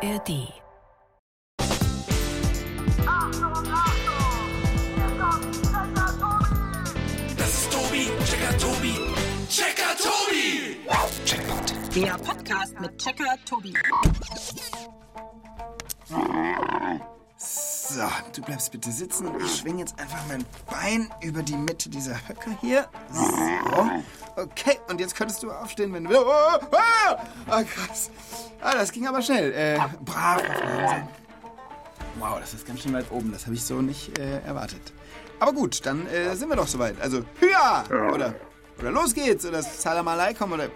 ARD. Das ist Tobi, Checker Tobi, Checker Tobi. Der Podcast mit Checker Tobi. So, du bleibst bitte sitzen und ich schwinge jetzt einfach mein Bein über die Mitte dieser Höcker hier. So. Okay, und jetzt könntest du aufstehen, wenn du willst. Oh, oh, oh, krass. Ah, das ging aber schnell. Äh, brav. Wow, das ist ganz schön weit oben. Das habe ich so nicht äh, erwartet. Aber gut, dann äh, sind wir doch soweit. Also, Hüa! Oder, oder los geht's! Oder Salam Aleikum! Oder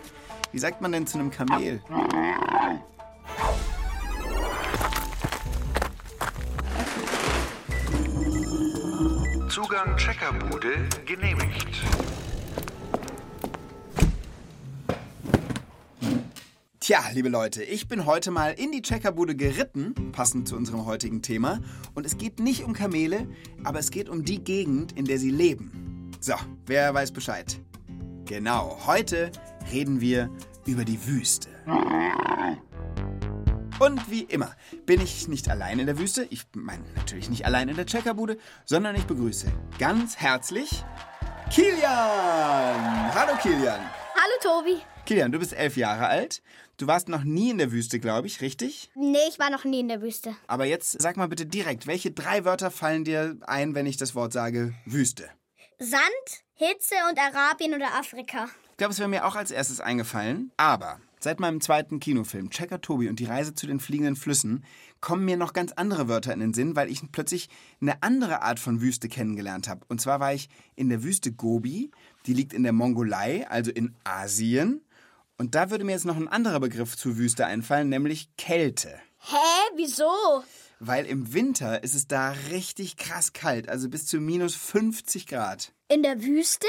wie sagt man denn zu einem Kamel? Zugang Checkerbude genehmigt. Tja, liebe Leute, ich bin heute mal in die Checkerbude geritten, passend zu unserem heutigen Thema. Und es geht nicht um Kamele, aber es geht um die Gegend, in der sie leben. So, wer weiß Bescheid? Genau, heute reden wir über die Wüste. Und wie immer bin ich nicht allein in der Wüste. Ich meine natürlich nicht allein in der Checkerbude, sondern ich begrüße ganz herzlich Kilian. Hallo Kilian. Hallo Tobi. Kilian, du bist elf Jahre alt. Du warst noch nie in der Wüste, glaube ich, richtig? Nee, ich war noch nie in der Wüste. Aber jetzt sag mal bitte direkt, welche drei Wörter fallen dir ein, wenn ich das Wort sage Wüste? Sand, Hitze und Arabien oder Afrika. Ich glaube, es wäre mir auch als erstes eingefallen. Aber seit meinem zweiten Kinofilm Checker Tobi und die Reise zu den fliegenden Flüssen kommen mir noch ganz andere Wörter in den Sinn, weil ich plötzlich eine andere Art von Wüste kennengelernt habe. Und zwar war ich in der Wüste Gobi, die liegt in der Mongolei, also in Asien. Und da würde mir jetzt noch ein anderer Begriff zur Wüste einfallen, nämlich Kälte. Hä? Wieso? Weil im Winter ist es da richtig krass kalt, also bis zu minus 50 Grad. In der Wüste?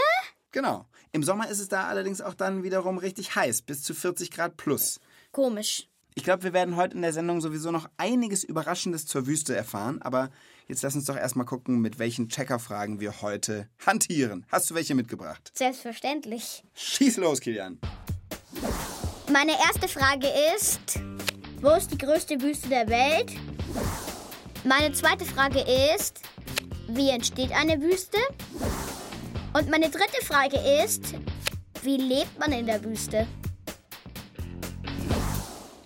Genau. Im Sommer ist es da allerdings auch dann wiederum richtig heiß, bis zu 40 Grad plus. Komisch. Ich glaube, wir werden heute in der Sendung sowieso noch einiges Überraschendes zur Wüste erfahren, aber jetzt lass uns doch erstmal gucken, mit welchen Checkerfragen wir heute hantieren. Hast du welche mitgebracht? Selbstverständlich. Schieß los, Kilian. Meine erste Frage ist, wo ist die größte Wüste der Welt? Meine zweite Frage ist, wie entsteht eine Wüste? Und meine dritte Frage ist, wie lebt man in der Wüste?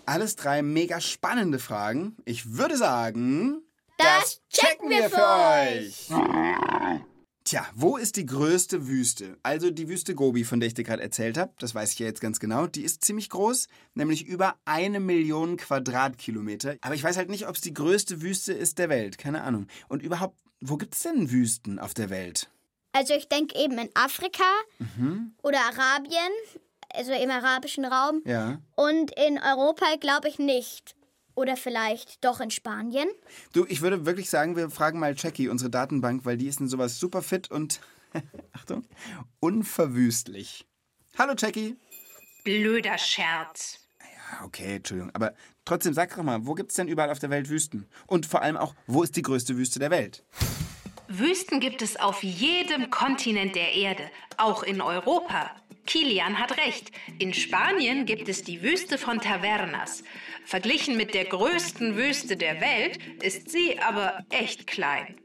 Alles drei mega spannende Fragen. Ich würde sagen, Das checken wir für euch. Tja, wo ist die größte Wüste? Also die Wüste Gobi, von der ich dir gerade erzählt habe, das weiß ich ja jetzt ganz genau, die ist ziemlich groß, nämlich über eine Million Quadratkilometer. Aber ich weiß halt nicht, ob es die größte Wüste ist der Welt, keine Ahnung. Und überhaupt, wo gibt es denn Wüsten auf der Welt? Also ich denke eben in Afrika oder Arabien, also im arabischen Raum. Ja. Und in Europa glaube ich nicht. Oder vielleicht doch in Spanien. Du, ich würde wirklich sagen, wir fragen mal Jackie, unsere Datenbank, weil die ist in sowas super fit und, Achtung, unverwüstlich. Hallo Jackie. Blöder Scherz. Ah, Okay, Entschuldigung, aber trotzdem sag doch mal, wo gibt es denn überall auf der Welt Wüsten? Und vor allem auch, wo ist die größte Wüste der Welt? Wüsten gibt es auf jedem Kontinent der Erde, auch in Europa. Kilian hat recht. In Spanien gibt es die Wüste von Tavernas. Verglichen mit der größten Wüste der Welt ist sie aber echt klein.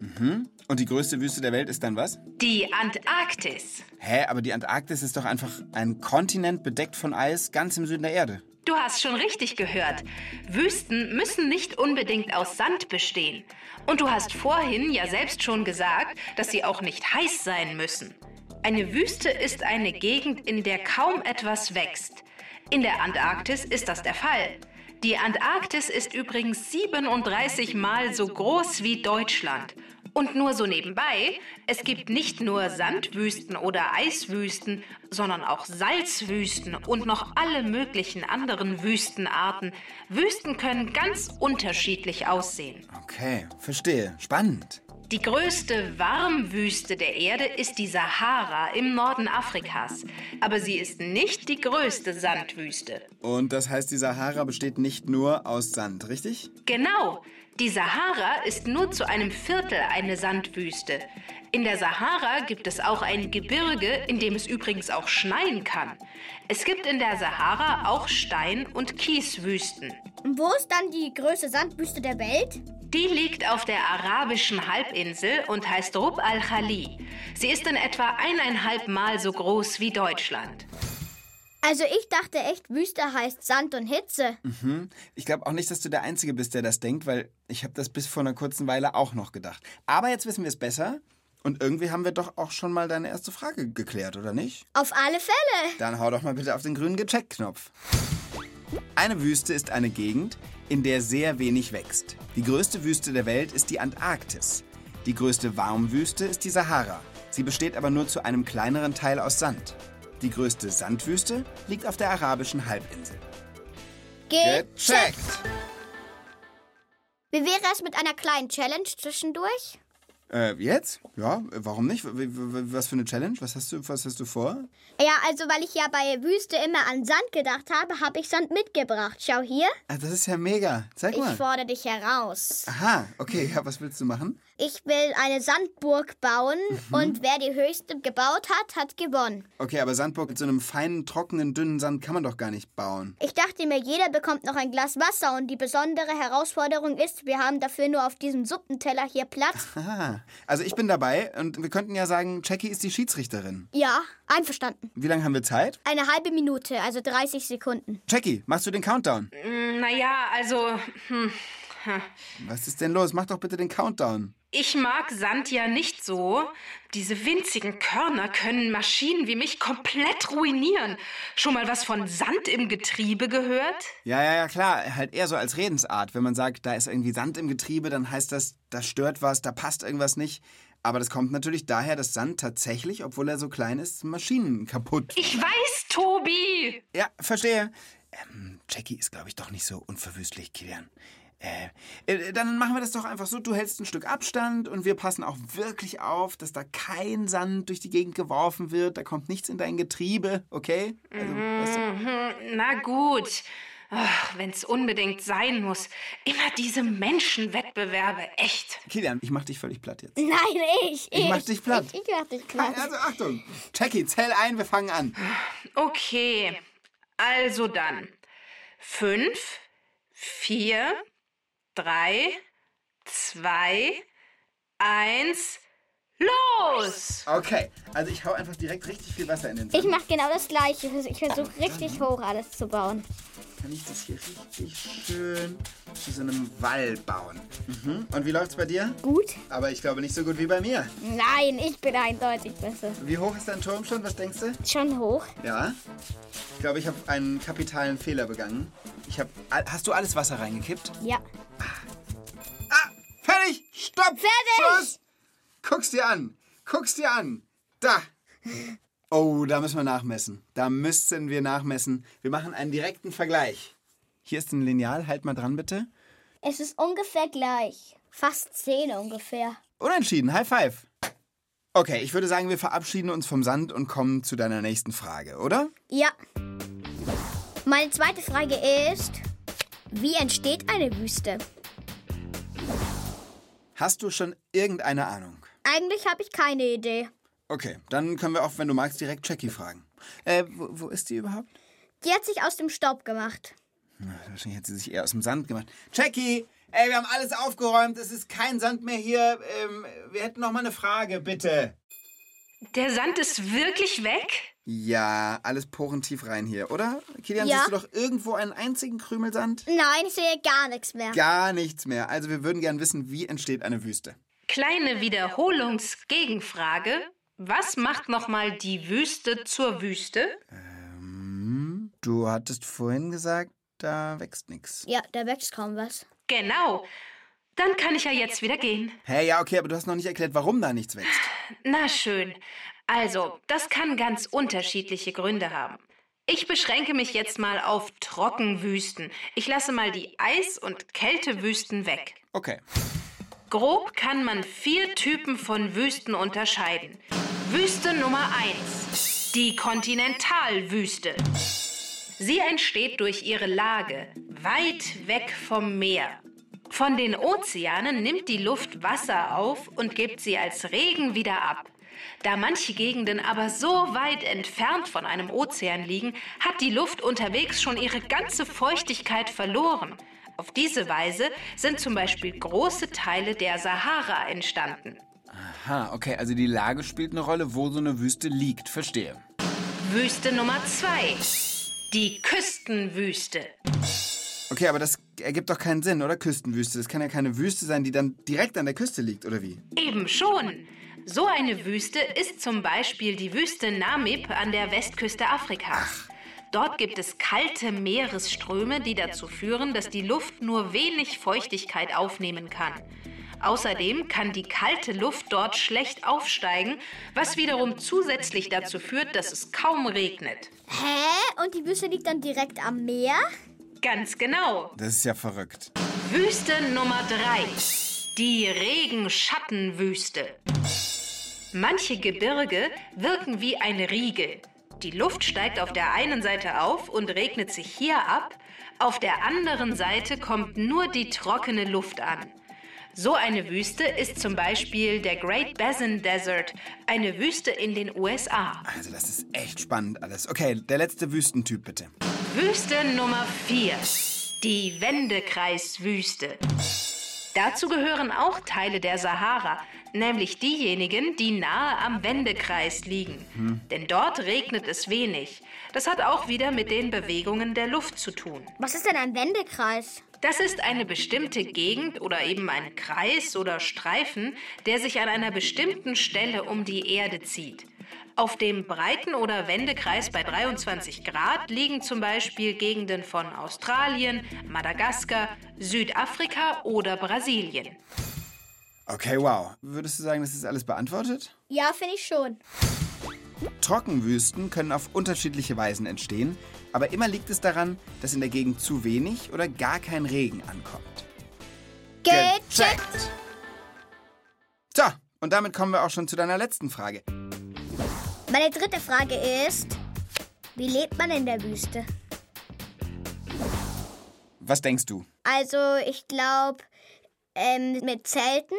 Und die größte Wüste der Welt ist dann was? Die Antarktis. Hä, aber die Antarktis ist doch einfach ein Kontinent bedeckt von Eis ganz im Süden der Erde. Du hast schon richtig gehört. Wüsten müssen nicht unbedingt aus Sand bestehen. Und du hast vorhin ja selbst schon gesagt, dass sie auch nicht heiß sein müssen. Eine Wüste ist eine Gegend, in der kaum etwas wächst. In der Antarktis ist das der Fall. Die Antarktis ist übrigens 37 Mal so groß wie Deutschland. Und nur so nebenbei, es gibt nicht nur Sandwüsten oder Eiswüsten, sondern auch Salzwüsten und noch alle möglichen anderen Wüstenarten. Wüsten können ganz unterschiedlich aussehen. Okay, verstehe. Spannend. Die größte Warmwüste der Erde ist die Sahara im Norden Afrikas. Aber sie ist nicht die größte Sandwüste. Und das heißt, die Sahara besteht nicht nur aus Sand, richtig? Genau. Die Sahara ist nur zu einem Viertel eine Sandwüste. In der Sahara gibt es auch ein Gebirge, in dem es übrigens auch schneien kann. Es gibt in der Sahara auch Stein- und Kieswüsten. Und wo ist dann die größte Sandwüste der Welt? Die liegt auf der arabischen Halbinsel und heißt Rub al-Khali. Sie ist in etwa eineinhalb Mal so groß wie Deutschland. Also ich dachte echt, Wüste heißt Sand und Hitze. Ich glaube auch nicht, dass du der Einzige bist, der das denkt, weil ich habe das bis vor einer kurzen Weile auch noch gedacht. Aber jetzt wissen wir es besser. Und irgendwie haben wir doch auch schon mal deine erste Frage geklärt, oder nicht? Auf alle Fälle. Dann hau doch mal bitte auf den grünen Gecheckt-Knopf. Eine Wüste ist eine Gegend, in der sehr wenig wächst. Die größte Wüste der Welt ist die Antarktis. Die größte Warmwüste ist die Sahara. Sie besteht aber nur zu einem kleineren Teil aus Sand. Die größte Sandwüste liegt auf der arabischen Halbinsel. Gecheckt. Wie wäre es mit einer kleinen Challenge zwischendurch? Äh, jetzt? Ja, warum nicht? Was für eine Challenge? Was hast du, was hast du vor? Ja, also weil ich ja bei Wüste immer an Sand gedacht habe, habe ich Sand mitgebracht. Schau hier, Ah, das ist ja mega. Zeig ich mal. fordere dich heraus. Aha, okay, ja, was willst du machen? Ich will eine Sandburg bauen und wer die höchste gebaut hat, hat gewonnen. Okay, aber Sandburg mit so einem feinen, trockenen, dünnen Sand kann man doch gar nicht bauen. Ich dachte mir, jeder bekommt noch ein Glas Wasser und die besondere Herausforderung ist, wir haben dafür nur auf diesem Suppenteller hier Platz. Aha. Also ich bin dabei und wir könnten ja sagen, Jackie ist die Schiedsrichterin. Ja, einverstanden. Wie lange haben wir Zeit? Eine halbe Minute, also 30 Sekunden. Jackie, machst du den Countdown? Naja, also, hm, Was ist denn los? Mach doch bitte den Countdown. Ich mag Sand ja nicht so. Diese winzigen Körner können Maschinen wie mich komplett ruinieren. Schon mal was von Sand im Getriebe gehört? Ja, ja, ja, klar. Halt eher so als Redensart. Wenn man sagt, da ist irgendwie Sand im Getriebe, dann heißt das, da stört was, da passt irgendwas nicht. Aber das kommt natürlich daher, dass Sand tatsächlich, obwohl er so klein ist, Maschinen kaputt. Ich weiß, Tobi! Ja, verstehe. Ähm, Jackie ist, glaube ich, doch nicht so unverwüstlich, Kilian. Äh, äh, dann machen wir das doch einfach so. Du hältst ein Stück Abstand und wir passen auch wirklich auf, dass da kein Sand durch die Gegend geworfen wird. Da kommt nichts in dein Getriebe, okay? Also, weißt du, Na gut. Ach, wenn's unbedingt sein muss. Immer diese Menschenwettbewerbe, echt. Kilian, ich mach dich völlig platt jetzt. Nein, ich. Ich mach dich platt. Ich, ich mach dich platt. Also Achtung. Jackie, zähl ein, wir fangen an. Okay, also dann. Fünf, vier, drei, zwei, eins, los! Okay, also ich hau einfach direkt richtig viel Wasser in den Sand. Ich mach genau das gleiche. Ich versuche richtig hoch alles zu bauen. Kann ich das hier richtig schön zu so einem Wall bauen. Mhm. Und wie läuft's bei dir? Gut? Aber ich glaube nicht so gut wie bei mir. Nein, ich bin eindeutig besser. Wie hoch ist dein Turm schon? Was denkst du? Schon hoch? Ja. Ich glaube, ich habe einen kapitalen Fehler begangen. Ich habe. Hast du alles Wasser reingekippt? Ja. Ah! Fertig! Stopp! Fertig! Schluss! Guck's dir an! Guck's dir an! Da! Oh, da müssen wir nachmessen. Da müssen wir nachmessen. Wir machen einen direkten Vergleich. Hier ist ein Lineal. Halt mal dran, bitte. Es ist ungefähr gleich. Fast 10 ungefähr. Unentschieden. High five. Okay, ich würde sagen, wir verabschieden uns vom Sand und kommen zu deiner nächsten Frage, oder? Ja. Meine zweite Frage ist, wie entsteht eine Wüste? Hast du schon irgendeine Ahnung? Eigentlich habe ich keine Idee. Okay, dann können wir auch, wenn du magst, direkt Jackie fragen. Äh, wo, wo ist die überhaupt? Die hat sich aus dem Staub gemacht. Na, Wahrscheinlich hat sie sich eher aus dem Sand gemacht. Jackie, ey, wir haben alles aufgeräumt. Es ist kein Sand mehr hier. Ähm, wir hätten noch mal eine Frage, bitte. Der Sand ist wirklich weg? Ja, alles porentief rein hier, oder? Kilian, Ja. siehst du doch irgendwo einen einzigen Krümel Sand? Nein, ich sehe gar nichts mehr. Gar nichts mehr. Also wir würden gern wissen, wie entsteht eine Wüste. Kleine Wiederholungsgegenfrage. Was macht nochmal die Wüste zur Wüste? Du hattest vorhin gesagt, da wächst nichts. Ja, da wächst kaum was. Genau. Dann kann ich ja jetzt wieder gehen. Hey, ja, okay, aber du hast noch nicht erklärt, warum da nichts wächst. Na schön. Also, das kann ganz unterschiedliche Gründe haben. Ich beschränke mich jetzt mal auf Trockenwüsten. Ich lasse mal die Eis- und Kältewüsten weg. Okay. Grob kann man vier Typen von Wüsten unterscheiden. Wüste Nummer 1. Die Kontinentalwüste. Sie entsteht durch ihre Lage weit weg vom Meer. Von den Ozeanen nimmt die Luft Wasser auf und gibt sie als Regen wieder ab. Da manche Gegenden aber so weit entfernt von einem Ozean liegen, hat die Luft unterwegs schon ihre ganze Feuchtigkeit verloren. Auf diese Weise sind zum Beispiel große Teile der Sahara entstanden. Aha, okay, also die Lage spielt eine Rolle, wo so eine Wüste liegt. Verstehe. Wüste Nummer zwei. Die Küstenwüste. Okay, aber das ergibt doch keinen Sinn, oder? Küstenwüste. Das kann ja keine Wüste sein, die dann direkt an der Küste liegt, oder wie? Eben schon. So eine Wüste ist zum Beispiel die Wüste Namib an der Westküste Afrikas. Dort gibt es kalte Meeresströme, die dazu führen, dass die Luft nur wenig Feuchtigkeit aufnehmen kann. Außerdem kann die kalte Luft dort schlecht aufsteigen, was wiederum zusätzlich dazu führt, dass es kaum regnet. Hä? Und die Wüste liegt dann direkt am Meer? Ganz genau. Das ist ja verrückt. Wüste Nummer 3. Die Regenschattenwüste. Manche Gebirge wirken wie ein Riegel. Die Luft steigt auf der einen Seite auf und regnet sich hier ab, auf der anderen Seite kommt nur die trockene Luft an. So eine Wüste ist zum Beispiel der Great Basin Desert, eine Wüste in den USA. Also das ist echt spannend alles. Okay, der letzte Wüstentyp bitte. Wüste Nummer 4. Die Wendekreiswüste. Dazu gehören auch Teile der Sahara, nämlich diejenigen, die nahe am Wendekreis liegen. Denn dort regnet es wenig. Das hat auch wieder mit den Bewegungen der Luft zu tun. Was ist denn ein Wendekreis? Das ist eine bestimmte Gegend oder eben ein Kreis oder Streifen, der sich an einer bestimmten Stelle um die Erde zieht. Auf dem Breiten- oder Wendekreis bei 23 Grad liegen zum Beispiel Gegenden von Australien, Madagaskar, Südafrika oder Brasilien. Okay, wow. Würdest du sagen, das ist alles beantwortet? Ja, finde ich schon. Trockenwüsten können auf unterschiedliche Weisen entstehen, aber immer liegt es daran, dass in der Gegend zu wenig oder gar kein Regen ankommt. Gecheckt! So, und damit kommen wir auch schon zu deiner letzten Frage. Meine dritte Frage ist, wie lebt man in der Wüste? Was denkst du? Also, ich glaube, ähm, mit Zelten.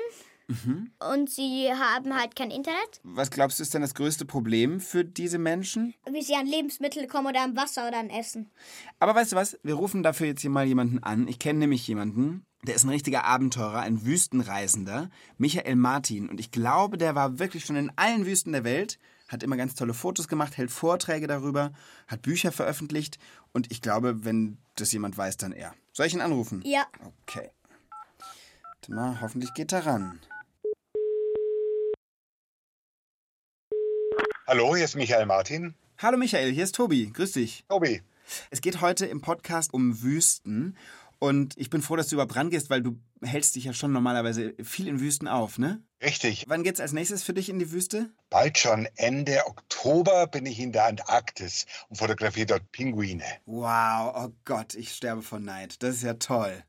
Und sie haben halt kein Internet. Was glaubst du ist denn das größte Problem für diese Menschen? Wie sie an Lebensmittel kommen oder an Wasser oder an Essen. Aber weißt du was? Wir rufen dafür jetzt hier mal jemanden an. Ich kenne nämlich jemanden, der ist ein richtiger Abenteurer, ein Wüstenreisender, Michael Martin. Und ich glaube, der war wirklich schon in allen Wüsten der Welt, hat immer ganz tolle Fotos gemacht, hält Vorträge darüber, hat Bücher veröffentlicht. Und ich glaube, wenn das jemand weiß, dann er. Soll ich ihn anrufen? Ja. Okay. Warte mal, hoffentlich geht er ran. Hallo, hier ist Michael Martin. Hallo Michael, hier ist Tobi. Grüß dich. Tobi, Es geht heute im Podcast um Wüsten. Und ich bin froh, dass du überhaupt rangehst, weil du hältst dich ja schon normalerweise viel in Wüsten auf, ne? richtig. Wann geht's als nächstes für dich in die Wüste? Bald schon Ende Oktober bin ich in der Antarktis und fotografiere dort Pinguine. Wow, oh Gott, ich sterbe von Neid. Das ist ja toll.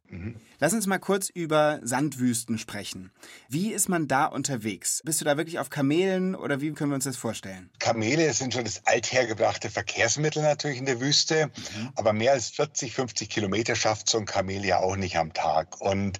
Lass uns mal kurz über Sandwüsten sprechen. Wie ist man da unterwegs? Bist du da wirklich auf Kamelen oder wie können wir uns das vorstellen? Kamele sind schon das althergebrachte Verkehrsmittel natürlich in der Wüste, aber mehr als 40, 50 Kilometer schafft so ein Kamel ja auch nicht am Tag. Und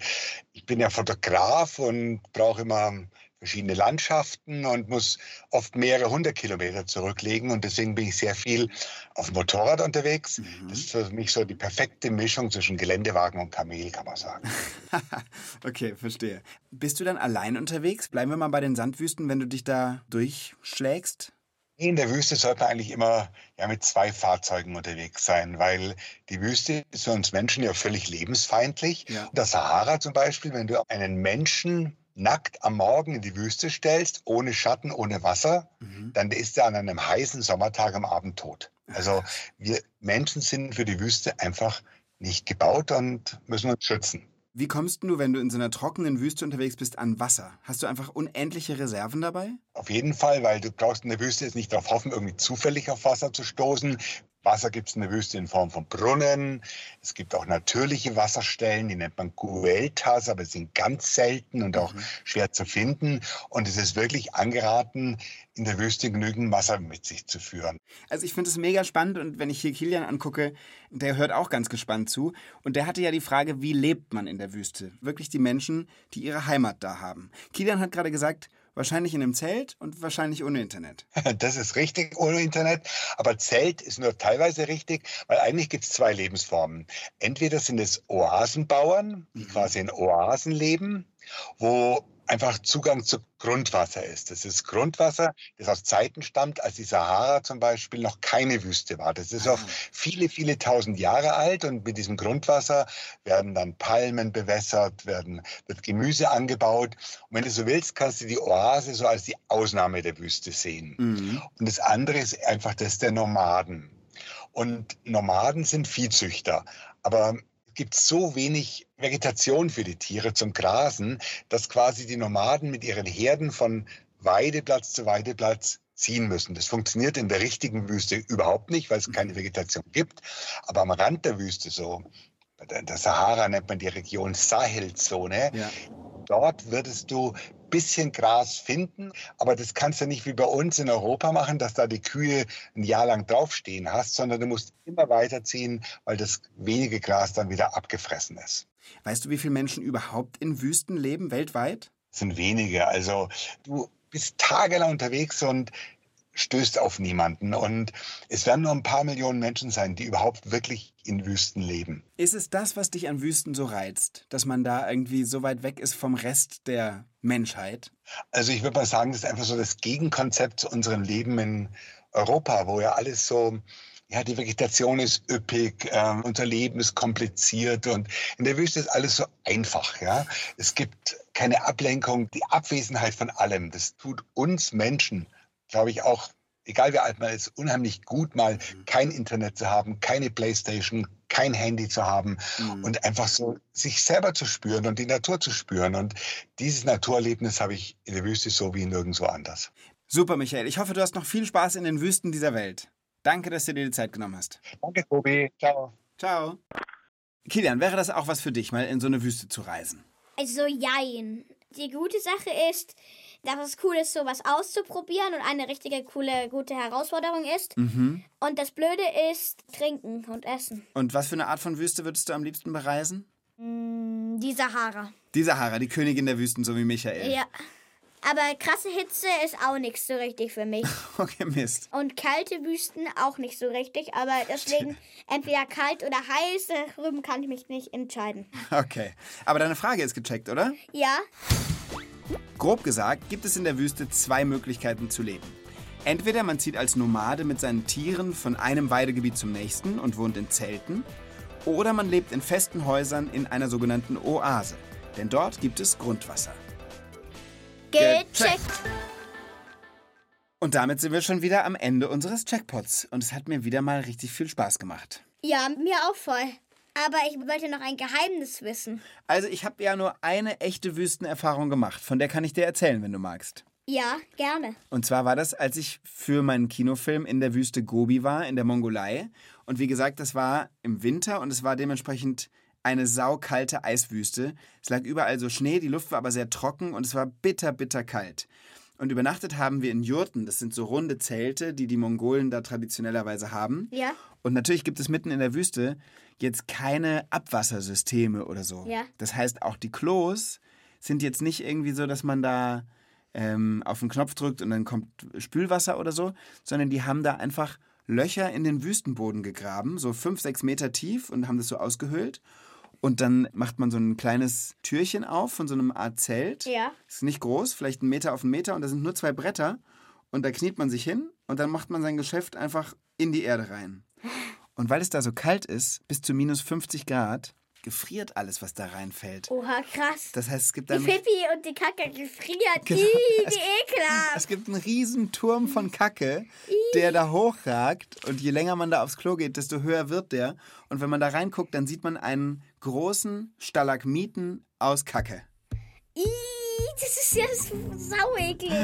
ich bin ja Fotograf und brauche immer verschiedene Landschaften und muss oft mehrere hundert Kilometer zurücklegen und deswegen bin ich sehr viel auf dem Motorrad unterwegs. Das ist für mich so die perfekte Mischung zwischen Geländewagen und Kamel, kann man sagen. okay, verstehe. Bist du dann allein unterwegs? Bleiben wir mal bei den Sandwüsten, wenn du dich da durchschlägst? In der Wüste sollte man eigentlich immer ja, mit zwei Fahrzeugen unterwegs sein, weil die Wüste ist für uns Menschen ja völlig lebensfeindlich. Ja. Und der Sahara zum Beispiel, wenn du einen Menschen nackt am Morgen in die Wüste stellst, ohne Schatten, ohne Wasser, dann ist er an einem heißen Sommertag am Abend tot. Also wir Menschen sind für die Wüste einfach nicht gebaut und müssen uns schützen. Wie kommst du, wenn du in so einer trockenen Wüste unterwegs bist, an Wasser? Hast du einfach unendliche Reserven dabei? Auf jeden Fall, weil du brauchst in der Wüste jetzt nicht darauf hoffen, irgendwie zufällig auf Wasser zu stoßen. Wasser gibt es in der Wüste in Form von Brunnen. Es gibt auch natürliche Wasserstellen, die nennt man Gueltas, aber sind ganz selten und auch schwer zu finden. Und es ist wirklich angeraten, in der Wüste genügend Wasser mit sich zu führen. Also ich finde es mega spannend und wenn ich hier Kilian angucke, der hört auch ganz gespannt zu. Und der hatte ja die Frage, wie lebt man in der Wüste? Wirklich die Menschen, die ihre Heimat da haben. Kilian hat gerade gesagt, wahrscheinlich in einem Zelt und wahrscheinlich ohne Internet. Das ist richtig ohne Internet, aber Zelt ist nur teilweise richtig, weil eigentlich gibt es zwei Lebensformen. Entweder sind es Oasenbauern, die quasi in Oasen leben, wo einfach Zugang zu Grundwasser ist. Das ist Grundwasser, das aus Zeiten stammt, als die Sahara zum Beispiel noch keine Wüste war. Das ist auch viele, viele tausend Jahre alt und mit diesem Grundwasser werden dann Palmen bewässert, werden, wird Gemüse angebaut. Und wenn du so willst, kannst du die Oase so als die Ausnahme der Wüste sehen. Und das andere ist einfach das der Nomaden. Und Nomaden sind Viehzüchter. Aber gibt so wenig Vegetation für die Tiere zum Grasen, dass quasi die Nomaden mit ihren Herden von Weideplatz zu Weideplatz ziehen müssen. Das funktioniert in der richtigen Wüste überhaupt nicht, weil es keine Vegetation gibt. Aber am Rand der Wüste so, bei der, der Sahara nennt man die Region Sahelzone, Ja. dort würdest du bisschen Gras finden, aber das kannst du nicht wie bei uns in Europa machen, dass da die Kühe ein Jahr lang draufstehen hast, sondern du musst immer weiterziehen, weil das wenige Gras dann wieder abgefressen ist. Weißt du, wie viele Menschen überhaupt in Wüsten leben weltweit? Das sind wenige. Also du bist tagelang unterwegs und stößt auf niemanden. Und es werden nur ein paar Millionen Menschen sein, die überhaupt wirklich in Wüsten leben. Ist es das, was dich an Wüsten so reizt, dass man da irgendwie so weit weg ist vom Rest der Menschheit? Also ich würde mal sagen, das ist einfach so das Gegenkonzept zu unserem Leben in Europa, wo ja alles so, ja, die Vegetation ist üppig, ähm, unser Leben ist kompliziert und in der Wüste ist alles so einfach, ja. Es gibt keine Ablenkung, die Abwesenheit von allem. Das tut uns Menschen, glaube ich, auch, egal wie alt man ist, unheimlich gut, mal kein Internet zu haben, keine Playstation, kein Handy zu haben und einfach so sich selber zu spüren und die Natur zu spüren. Und dieses Naturerlebnis habe ich in der Wüste so wie nirgendwo anders. Super, Michael. Ich hoffe, du hast noch viel Spaß in den Wüsten dieser Welt. Danke, dass du dir die Zeit genommen hast. Danke, Tobi. Ciao. Ciao. Kilian, wäre das auch was für dich, mal in so eine Wüste zu reisen? Also jein. Die gute Sache ist, dass es cool ist, sowas auszuprobieren und eine richtige coole, gute Herausforderung ist. Mhm. Und das Blöde ist Trinken und Essen. Und was für eine Art von Wüste würdest du am liebsten bereisen? Mm, Die Sahara. Die Sahara, die Königin der Wüsten, so wie Michael. Ja. Aber krasse Hitze ist auch nichts so richtig für mich. Okay, Mist. Und kalte Wüsten auch nicht so richtig. Aber deswegen entweder kalt oder heiß, darüber kann ich mich nicht entscheiden. Okay. Aber deine Frage ist gecheckt, oder? Ja, Grob gesagt gibt es in der Wüste zwei Möglichkeiten zu leben. Entweder man zieht als Nomade mit seinen Tieren von einem Weidegebiet zum nächsten und wohnt in Zelten, oder man lebt in festen Häusern in einer sogenannten Oase, denn dort gibt es Grundwasser. gecheckt. Und damit sind wir schon wieder am Ende unseres Checkpots und es hat mir wieder mal richtig viel Spaß gemacht. Ja, mir auch voll. Aber ich wollte noch ein Geheimnis wissen. Also ich habe ja nur eine echte Wüstenerfahrung gemacht, von der kann ich dir erzählen, wenn du magst. Ja, gerne. Und zwar war das, als ich für meinen Kinofilm in der Wüste Gobi war, in der Mongolei. Und wie gesagt, das war im Winter und es war dementsprechend eine saukalte Eiswüste. Es lag überall so Schnee, die Luft war aber sehr trocken und es war bitter, bitter kalt. Und übernachtet haben wir in Jurten. Das sind so runde Zelte, die die Mongolen da traditionellerweise haben. Ja. Und natürlich gibt es mitten in der Wüste jetzt keine Abwassersysteme oder so. Ja. Das heißt, auch die Klos sind jetzt nicht irgendwie so, dass man da ähm, auf den Knopf drückt und dann kommt Spülwasser oder so, sondern die haben da einfach Löcher in den Wüstenboden gegraben, so fünf, sechs Meter tief und haben das so ausgehöhlt. Und dann macht man so ein kleines Türchen auf von so einem Art Zelt. Ja. Ist nicht groß, vielleicht einen Meter auf einen Meter und da sind nur zwei Bretter. Und da kniet man sich hin und dann macht man sein Geschäft einfach in die Erde rein. Und weil es da so kalt ist, bis zu minus 50 Grad, gefriert alles, was da reinfällt. Oha, krass. Das heißt, es gibt die dann. Pipi und die Kacke gefriert. Genau. Ih, Es- ekelhaft. Es gibt einen riesen Turm von Kacke, der da hochragt. Und je länger man da aufs Klo geht, desto höher wird der. Und wenn man da reinguckt, dann sieht man einen großen Stalagmiten aus Kacke. Ih, das ist ja sau eklig.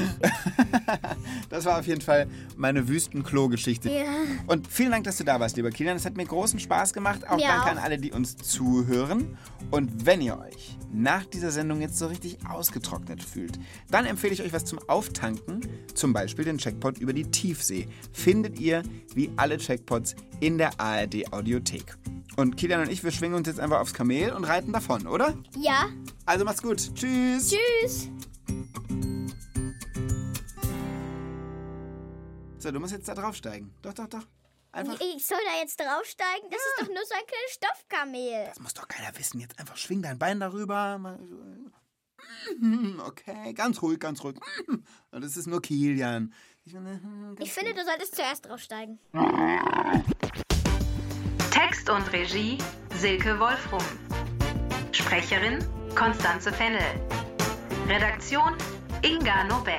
Das war auf jeden Fall meine Wüstenklo-Geschichte. Ja. Und vielen Dank, dass du da warst, lieber Kilian. Es hat mir großen Spaß gemacht. Auch Mir danke auch. an alle, die uns zuhören. Und wenn ihr euch nach dieser Sendung jetzt so richtig ausgetrocknet fühlt, dann empfehle ich euch was zum Auftanken. Zum Beispiel den Checkpot über die Tiefsee. Findet ihr wie alle Checkpots in der ARD Audiothek. Und Kilian und ich, wir schwingen uns jetzt einfach aufs Kamel und reiten davon, oder? Ja, Also macht's gut. Tschüss. tschüss. So, du musst jetzt da draufsteigen. Doch, doch, doch. Einfach. Ich soll da jetzt draufsteigen? Das ist doch nur so ein kleines Stoffkamel. Das muss doch keiner wissen. Jetzt einfach schwing dein Bein darüber. Okay, ganz ruhig, ganz ruhig. Und das ist nur Kilian. Ich finde, ganz Ich finde, du solltest zuerst draufsteigen. Text und Regie Silke Wolfrum. Sprecherin Konstanze Fennel. Redaktion Inga Nobel.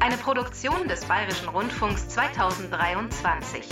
Eine Produktion des Bayerischen Rundfunks 2023.